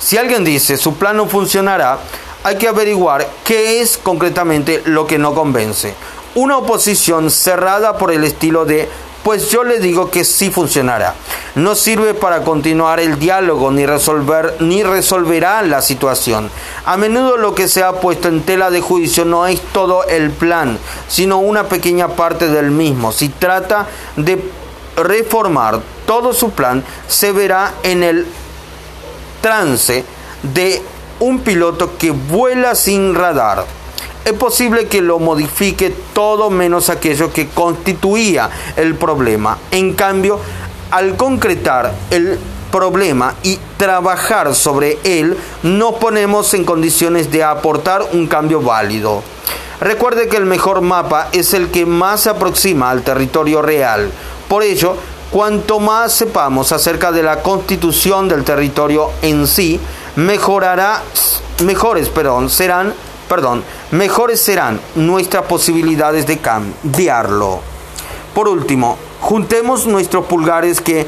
Si alguien dice su plan no funcionará, hay que averiguar qué es concretamente lo que no convence. Una oposición cerrada por el estilo de pues yo le digo que sí funcionará. No sirve para continuar el diálogo ni resolver ni resolverá la situación. A menudo lo que se ha puesto en tela de juicio no es todo el plan, sino una pequeña parte del mismo. Si trata de reformar todo su plan, se verá en el trance de un piloto que vuela sin radar es posible que lo modifique todo menos aquello que constituía el problema. En cambio, al concretar el problema y trabajar sobre él, nos ponemos en condiciones de aportar un cambio válido. Recuerde que el mejor mapa es el que más se aproxima al territorio real. Por ello, cuanto más sepamos acerca de la constitución del territorio en sí, mejorará, mejores perdón, serán perdón, mejores serán nuestras posibilidades de cambiarlo. Por último, juntemos nuestros pulgares que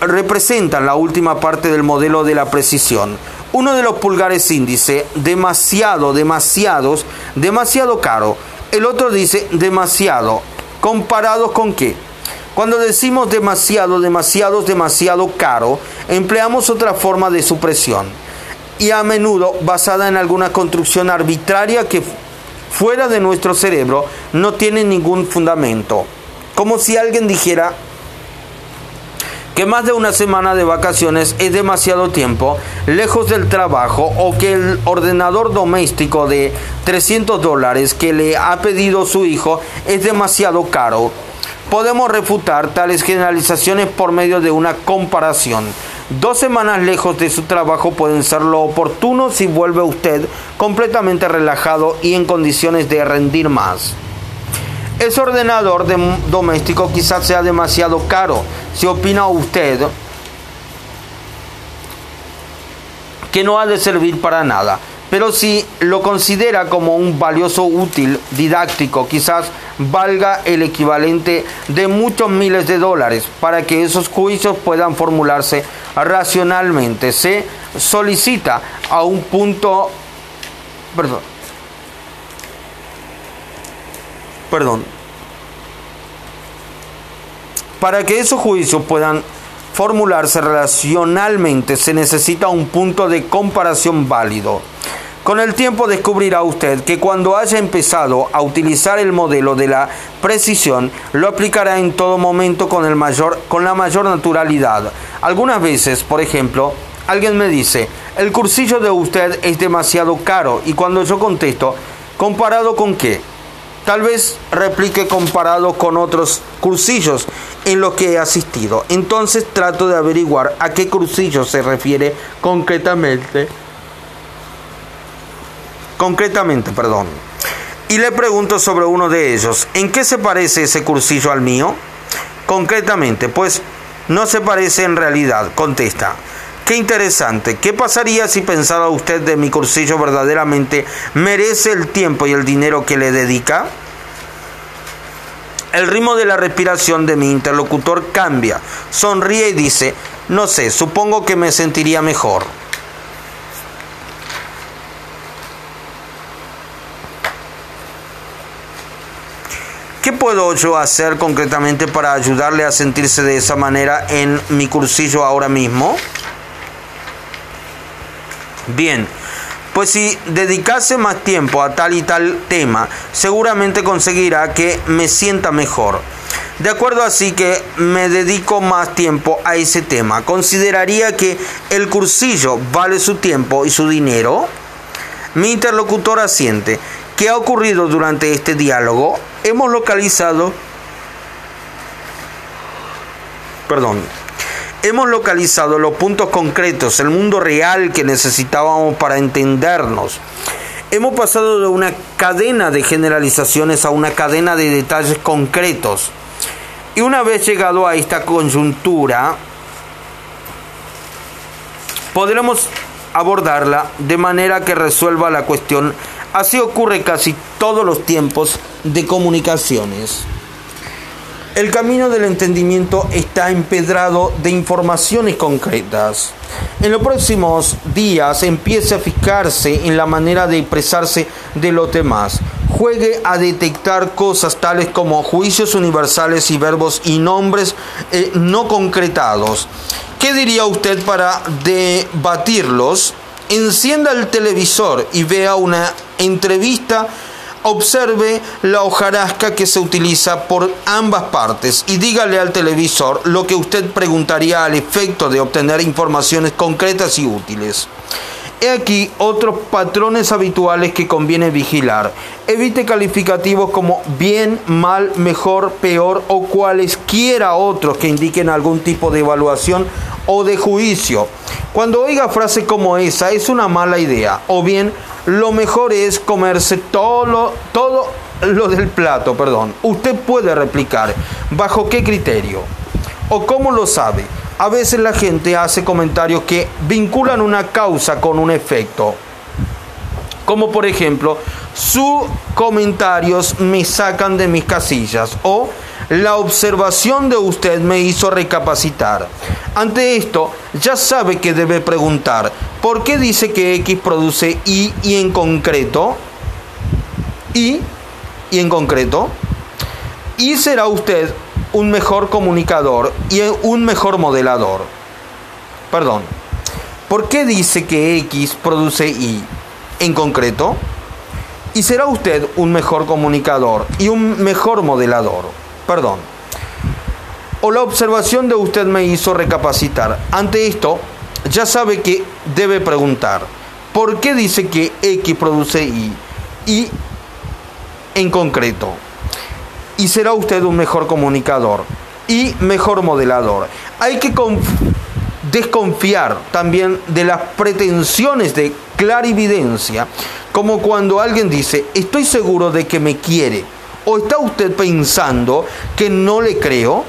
representan la última parte del modelo de la precisión. Uno de los pulgares índice, demasiado, demasiados, demasiado caro. El otro dice demasiado. ¿Comparados con qué? Cuando decimos demasiado, demasiados, demasiado caro, empleamos otra forma de supresión y a menudo basada en alguna construcción arbitraria que fuera de nuestro cerebro no tiene ningún fundamento. Como si alguien dijera que más de una semana de vacaciones es demasiado tiempo lejos del trabajo o que el ordenador doméstico de 300 dólares que le ha pedido su hijo es demasiado caro. Podemos refutar tales generalizaciones por medio de una comparación. Dos semanas lejos de su trabajo pueden ser lo oportuno si vuelve usted completamente relajado y en condiciones de rendir más. Ese ordenador doméstico quizás sea demasiado caro. Si opina usted que no ha de servir para nada, pero si lo considera como un valioso útil didáctico, quizás valga el equivalente de muchos miles de dólares para que esos juicios puedan formularse racionalmente. Se solicita a un punto, perdón, perdón, para que esos juicios puedan formularse racionalmente se necesita un punto de comparación válido. Con el tiempo descubrirá usted que cuando haya empezado a utilizar el modelo de la precisión, lo aplicará en todo momento con, el mayor, con la mayor naturalidad. Algunas veces, por ejemplo, alguien me dice, el cursillo de usted es demasiado caro y cuando yo contesto, ¿comparado con qué? Tal vez replique comparado con otros cursillos en los que he asistido. Entonces trato de averiguar a qué cursillo se refiere concretamente concretamente, perdón. Y le pregunto sobre uno de ellos, ¿en qué se parece ese cursillo al mío? Concretamente, pues no se parece en realidad, contesta. Qué interesante. ¿Qué pasaría si pensara usted de mi cursillo verdaderamente merece el tiempo y el dinero que le dedica? El ritmo de la respiración de mi interlocutor cambia. Sonríe y dice, no sé, supongo que me sentiría mejor. ¿Qué puedo yo hacer concretamente para ayudarle a sentirse de esa manera en mi cursillo ahora mismo? Bien, pues si dedicase más tiempo a tal y tal tema, seguramente conseguirá que me sienta mejor. De acuerdo así que me dedico más tiempo a ese tema. ¿Consideraría que el cursillo vale su tiempo y su dinero? Mi interlocutor asiente. ¿Qué ha ocurrido durante este diálogo? Hemos localizado... Perdón, hemos localizado los puntos concretos, el mundo real que necesitábamos para entendernos. Hemos pasado de una cadena de generalizaciones a una cadena de detalles concretos. Y una vez llegado a esta coyuntura, podremos abordarla de manera que resuelva la cuestión. Así ocurre casi todos los tiempos de comunicaciones. El camino del entendimiento está empedrado de informaciones concretas. En los próximos días empiece a fijarse en la manera de expresarse de los demás. Juegue a detectar cosas tales como juicios universales y verbos y nombres eh, no concretados. ¿Qué diría usted para debatirlos? Encienda el televisor y vea una entrevista observe la hojarasca que se utiliza por ambas partes y dígale al televisor lo que usted preguntaría al efecto de obtener informaciones concretas y útiles. He aquí otros patrones habituales que conviene vigilar. Evite calificativos como bien, mal, mejor, peor o cualesquiera otros que indiquen algún tipo de evaluación o de juicio. Cuando oiga frases como esa es una mala idea o bien lo mejor es comerse todo lo, todo lo del plato, perdón. Usted puede replicar, ¿bajo qué criterio? ¿O cómo lo sabe? A veces la gente hace comentarios que vinculan una causa con un efecto. Como por ejemplo, sus comentarios me sacan de mis casillas o la observación de usted me hizo recapacitar. Ante esto, ya sabe que debe preguntar, ¿por qué dice que X produce Y y en concreto? Y y en concreto, y será usted un mejor comunicador y un mejor modelador. Perdón. ¿Por qué dice que X produce Y en concreto? Y será usted un mejor comunicador y un mejor modelador perdón. O la observación de usted me hizo recapacitar. Ante esto, ya sabe que debe preguntar, ¿por qué dice que X produce Y? Y en concreto. Y será usted un mejor comunicador y mejor modelador. Hay que desconfiar también de las pretensiones de clarividencia, como cuando alguien dice, estoy seguro de que me quiere ¿O está usted pensando que no le creo?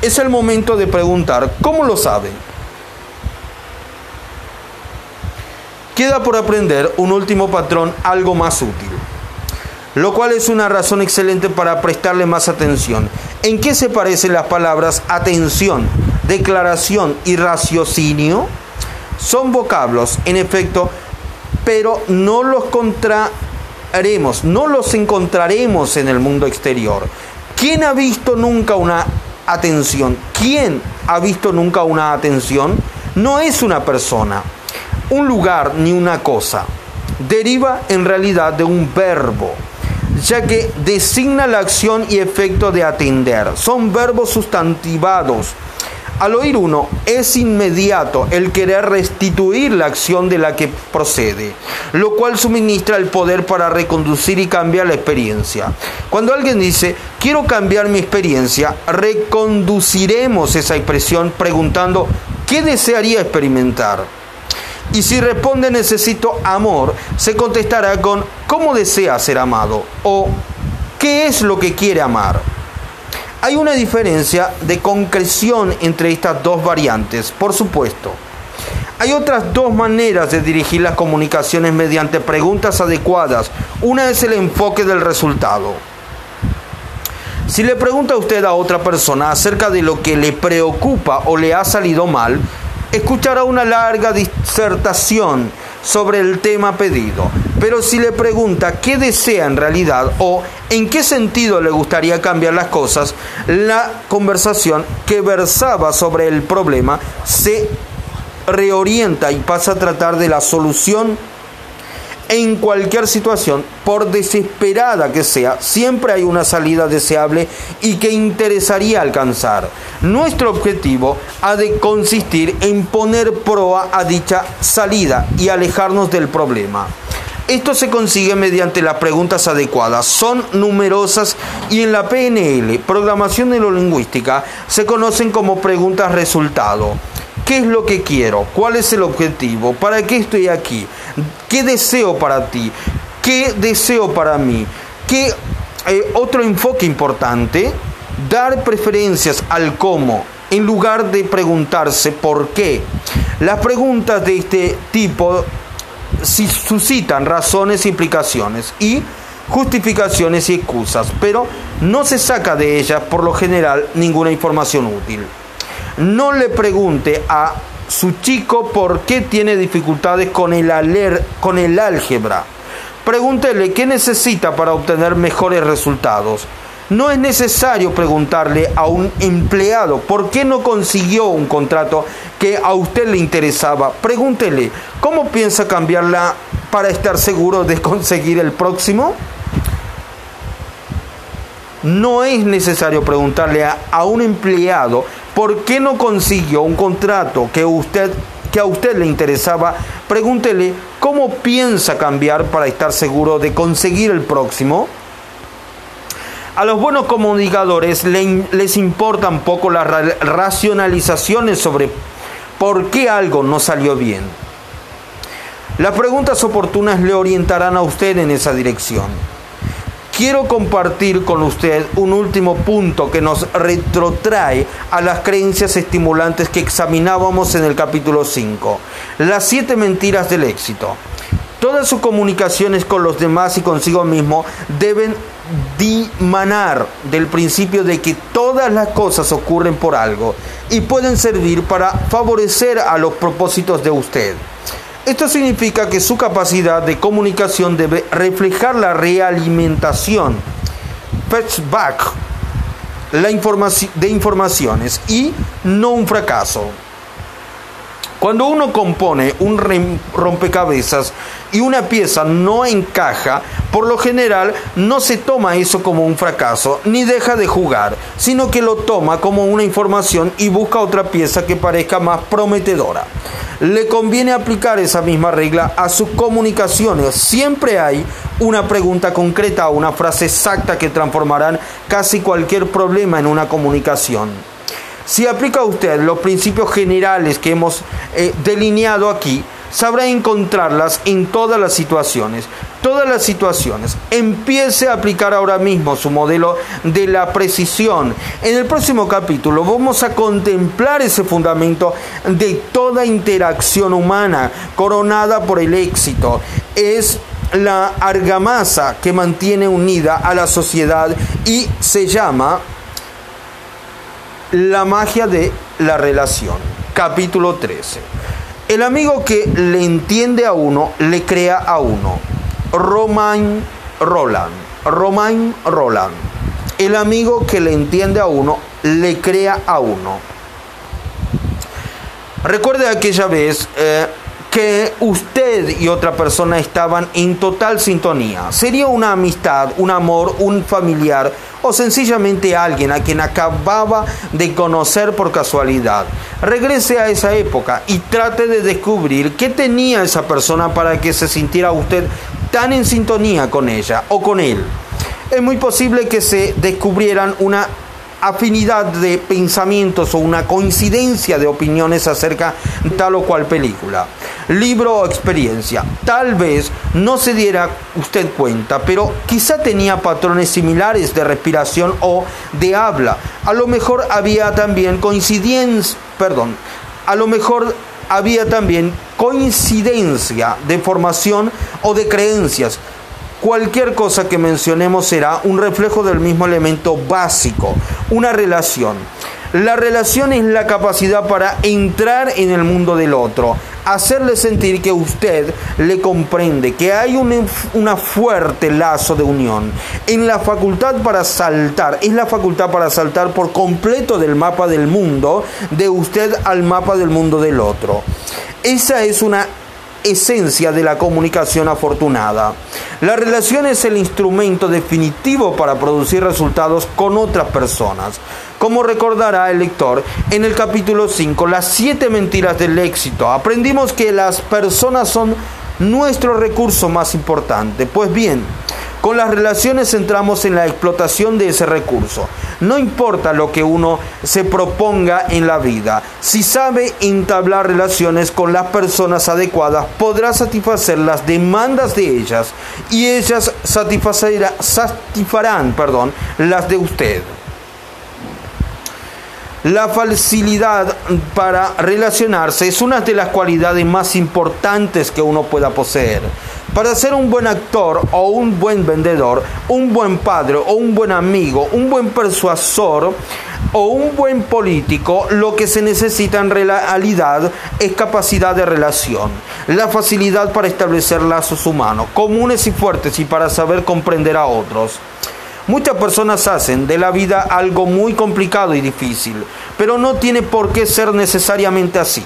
Es el momento de preguntar, ¿cómo lo sabe? Queda por aprender un último patrón algo más útil, lo cual es una razón excelente para prestarle más atención. ¿En qué se parecen las palabras atención, declaración y raciocinio? Son vocablos, en efecto, pero no los contra no los encontraremos en el mundo exterior. ¿Quién ha visto nunca una atención? ¿Quién ha visto nunca una atención? No es una persona, un lugar ni una cosa. Deriva en realidad de un verbo, ya que designa la acción y efecto de atender. Son verbos sustantivados al oír uno, es inmediato el querer restituir la acción de la que procede, lo cual suministra el poder para reconducir y cambiar la experiencia. Cuando alguien dice, quiero cambiar mi experiencia, reconduciremos esa expresión preguntando, ¿qué desearía experimentar? Y si responde necesito amor, se contestará con ¿cómo desea ser amado? o ¿qué es lo que quiere amar? Hay una diferencia de concreción entre estas dos variantes, por supuesto. Hay otras dos maneras de dirigir las comunicaciones mediante preguntas adecuadas. Una es el enfoque del resultado. Si le pregunta usted a otra persona acerca de lo que le preocupa o le ha salido mal, escuchará una larga disertación sobre el tema pedido. Pero si le pregunta qué desea en realidad o en qué sentido le gustaría cambiar las cosas, la conversación que versaba sobre el problema se reorienta y pasa a tratar de la solución en cualquier situación, por desesperada que sea, siempre hay una salida deseable y que interesaría alcanzar. Nuestro objetivo ha de consistir en poner proa a dicha salida y alejarnos del problema. Esto se consigue mediante las preguntas adecuadas. Son numerosas y en la PNL, programación neurolingüística, se conocen como preguntas resultado. ¿Qué es lo que quiero? ¿Cuál es el objetivo? ¿Para qué estoy aquí? ¿Qué deseo para ti? ¿Qué deseo para mí? ¿Qué eh, otro enfoque importante? Dar preferencias al cómo en lugar de preguntarse por qué. Las preguntas de este tipo suscitan razones, implicaciones y justificaciones y excusas, pero no se saca de ellas por lo general ninguna información útil no le pregunte a su chico por qué tiene dificultades con el, con el álgebra. Pregúntele qué necesita para obtener mejores resultados. No es necesario preguntarle a un empleado por qué no consiguió un contrato que a usted le interesaba. Pregúntele cómo piensa cambiarla para estar seguro de conseguir el próximo. No es necesario preguntarle a, a un empleado ¿Por qué no consiguió un contrato que, usted, que a usted le interesaba? Pregúntele cómo piensa cambiar para estar seguro de conseguir el próximo. A los buenos comunicadores les importan poco las racionalizaciones sobre por qué algo no salió bien. Las preguntas oportunas le orientarán a usted en esa dirección quiero compartir con usted un último punto que nos retrotrae a las creencias estimulantes que examinábamos en el capítulo 5, las siete mentiras del éxito. Todas sus comunicaciones con los demás y consigo mismo deben dimanar del principio de que todas las cosas ocurren por algo y pueden servir para favorecer a los propósitos de usted. Esto significa que su capacidad de comunicación debe reflejar la realimentación, back, la de informaciones y no un fracaso. Cuando uno compone un rompecabezas y una pieza no encaja, por lo general no se toma eso como un fracaso ni deja de jugar, sino que lo toma como una información y busca otra pieza que parezca más prometedora le conviene aplicar esa misma regla a sus comunicaciones. Siempre hay una pregunta concreta o una frase exacta que transformarán casi cualquier problema en una comunicación. Si aplica usted los principios generales que hemos eh, delineado aquí, sabrá encontrarlas en todas las situaciones. Todas las situaciones. Empiece a aplicar ahora mismo su modelo de la precisión. En el próximo capítulo vamos a contemplar ese fundamento de toda interacción humana coronada por el éxito. Es la argamasa que mantiene unida a la sociedad y se llama la magia de la relación. Capítulo 13. El amigo que le entiende a uno, le crea a uno. Romain Roland. Romain Roland. El amigo que le entiende a uno, le crea a uno. Recuerde aquella vez eh, que usted y otra persona estaban en total sintonía. Sería una amistad, un amor, un familiar o sencillamente alguien a quien acababa de conocer por casualidad. Regrese a esa época y trate de descubrir qué tenía esa persona para que se sintiera usted tan en sintonía con ella o con él. Es muy posible que se descubrieran una afinidad de pensamientos o una coincidencia de opiniones acerca tal o cual película, libro o experiencia. Tal vez no se diera usted cuenta, pero quizá tenía patrones similares de respiración o de habla. A lo mejor había también coincidencia, perdón, a lo mejor había también coincidencia de formación o de creencias Cualquier cosa que mencionemos será un reflejo del mismo elemento básico, una relación. La relación es la capacidad para entrar en el mundo del otro, hacerle sentir que usted le comprende, que hay un una fuerte lazo de unión. En la facultad para saltar, es la facultad para saltar por completo del mapa del mundo, de usted al mapa del mundo del otro. Esa es una esencia de la comunicación afortunada. La relación es el instrumento definitivo para producir resultados con otras personas. Como recordará el lector, en el capítulo 5, las siete mentiras del éxito, aprendimos que las personas son nuestro recurso más importante. Pues bien, con las relaciones entramos en la explotación de ese recurso. No importa lo que uno se proponga en la vida, si sabe entablar relaciones con las personas adecuadas, podrá satisfacer las demandas de ellas y ellas satisfarán perdón, las de usted. La facilidad para relacionarse es una de las cualidades más importantes que uno pueda poseer. Para ser un buen actor o un buen vendedor, un buen padre o un buen amigo, un buen persuasor o un buen político, lo que se necesita en realidad es capacidad de relación, la facilidad para establecer lazos humanos, comunes y fuertes y para saber comprender a otros. Muchas personas hacen de la vida algo muy complicado y difícil, pero no tiene por qué ser necesariamente así.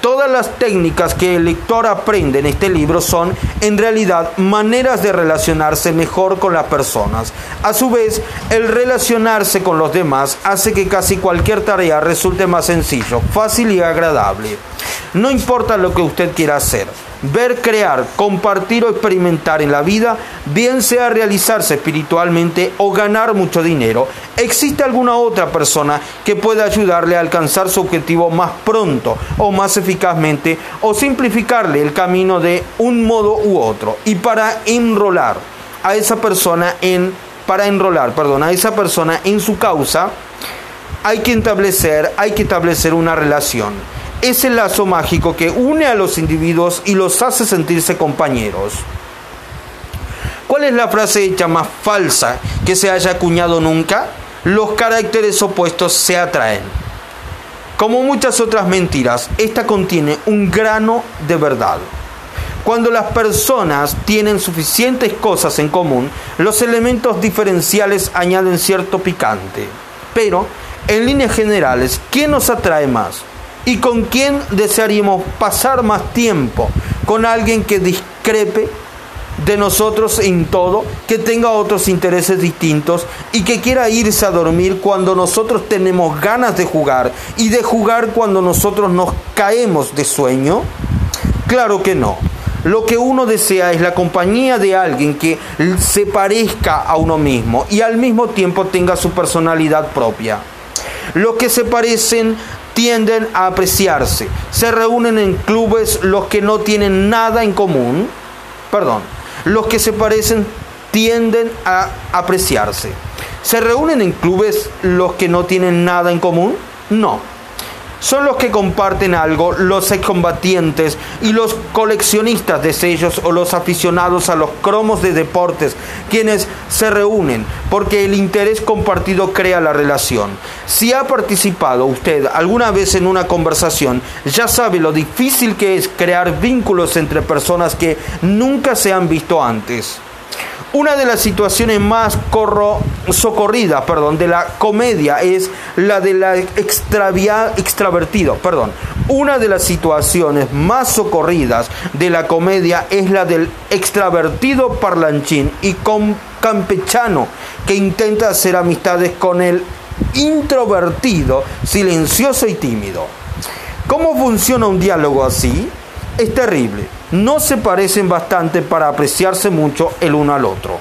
Todas las técnicas que el lector aprende en este libro son, en realidad, maneras de relacionarse mejor con las personas. A su vez, el relacionarse con los demás hace que casi cualquier tarea resulte más sencillo, fácil y agradable. No importa lo que usted quiera hacer ver, crear, compartir o experimentar en la vida, bien sea realizarse espiritualmente o ganar mucho dinero, ¿existe alguna otra persona que pueda ayudarle a alcanzar su objetivo más pronto o más eficazmente o simplificarle el camino de un modo u otro? Y para enrolar a esa persona en para enrolar, perdón, a esa persona en su causa, hay que establecer, hay que establecer una relación es el lazo mágico que une a los individuos y los hace sentirse compañeros. ¿Cuál es la frase hecha más falsa que se haya acuñado nunca? Los caracteres opuestos se atraen. Como muchas otras mentiras, esta contiene un grano de verdad. Cuando las personas tienen suficientes cosas en común, los elementos diferenciales añaden cierto picante. Pero, en líneas generales, ¿qué nos atrae más? ¿Y con quién desearíamos pasar más tiempo? Con alguien que discrepe de nosotros en todo, que tenga otros intereses distintos y que quiera irse a dormir cuando nosotros tenemos ganas de jugar y de jugar cuando nosotros nos caemos de sueño? Claro que no. Lo que uno desea es la compañía de alguien que se parezca a uno mismo y al mismo tiempo tenga su personalidad propia. Los que se parecen tienden a apreciarse. Se reúnen en clubes los que no tienen nada en común. Perdón, los que se parecen tienden a apreciarse. ¿Se reúnen en clubes los que no tienen nada en común? No son los que comparten algo, los excombatientes y los coleccionistas de sellos o los aficionados a los cromos de deportes, quienes se reúnen porque el interés compartido crea la relación. Si ha participado usted alguna vez en una conversación, ya sabe lo difícil que es crear vínculos entre personas que nunca se han visto antes. Una de las situaciones más socorridas perdón, de la comedia es la de la extravia, extravertido. Perdón. Una de las situaciones más socorridas de la comedia es la del extravertido parlanchín y con campechano que intenta hacer amistades con el introvertido, silencioso y tímido. ¿Cómo funciona un diálogo así? Es terrible no se parecen bastante para apreciarse mucho el uno al otro.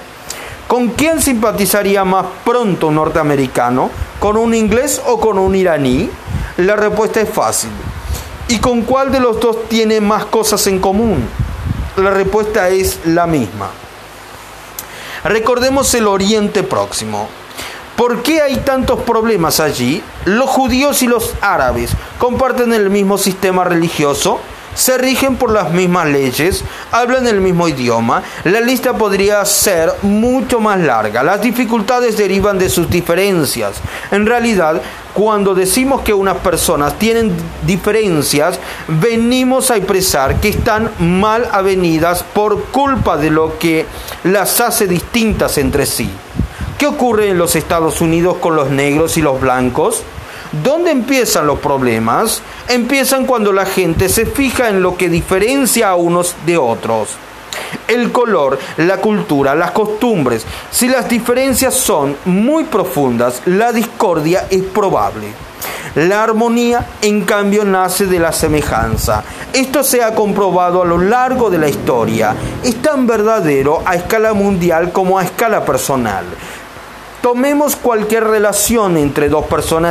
¿Con quién simpatizaría más pronto un norteamericano? ¿Con un inglés o con un iraní? La respuesta es fácil. ¿Y con cuál de los dos tiene más cosas en común? La respuesta es la misma. Recordemos el Oriente Próximo. ¿Por qué hay tantos problemas allí? Los judíos y los árabes comparten el mismo sistema religioso, se rigen por las mismas leyes, hablan el mismo idioma. La lista podría ser mucho más larga. Las dificultades derivan de sus diferencias. En realidad, cuando decimos que unas personas tienen diferencias, venimos a expresar que están mal avenidas por culpa de lo que las hace distintas entre sí. ¿Qué ocurre en los Estados Unidos con los negros y los blancos? ¿Dónde empiezan los problemas? Empiezan cuando la gente se fija en lo que diferencia a unos de otros. El color, la cultura, las costumbres. Si las diferencias son muy profundas, la discordia es probable. La armonía, en cambio, nace de la semejanza. Esto se ha comprobado a lo largo de la historia. Es tan verdadero a escala mundial como a escala personal. Tomemos cualquier relación entre dos personas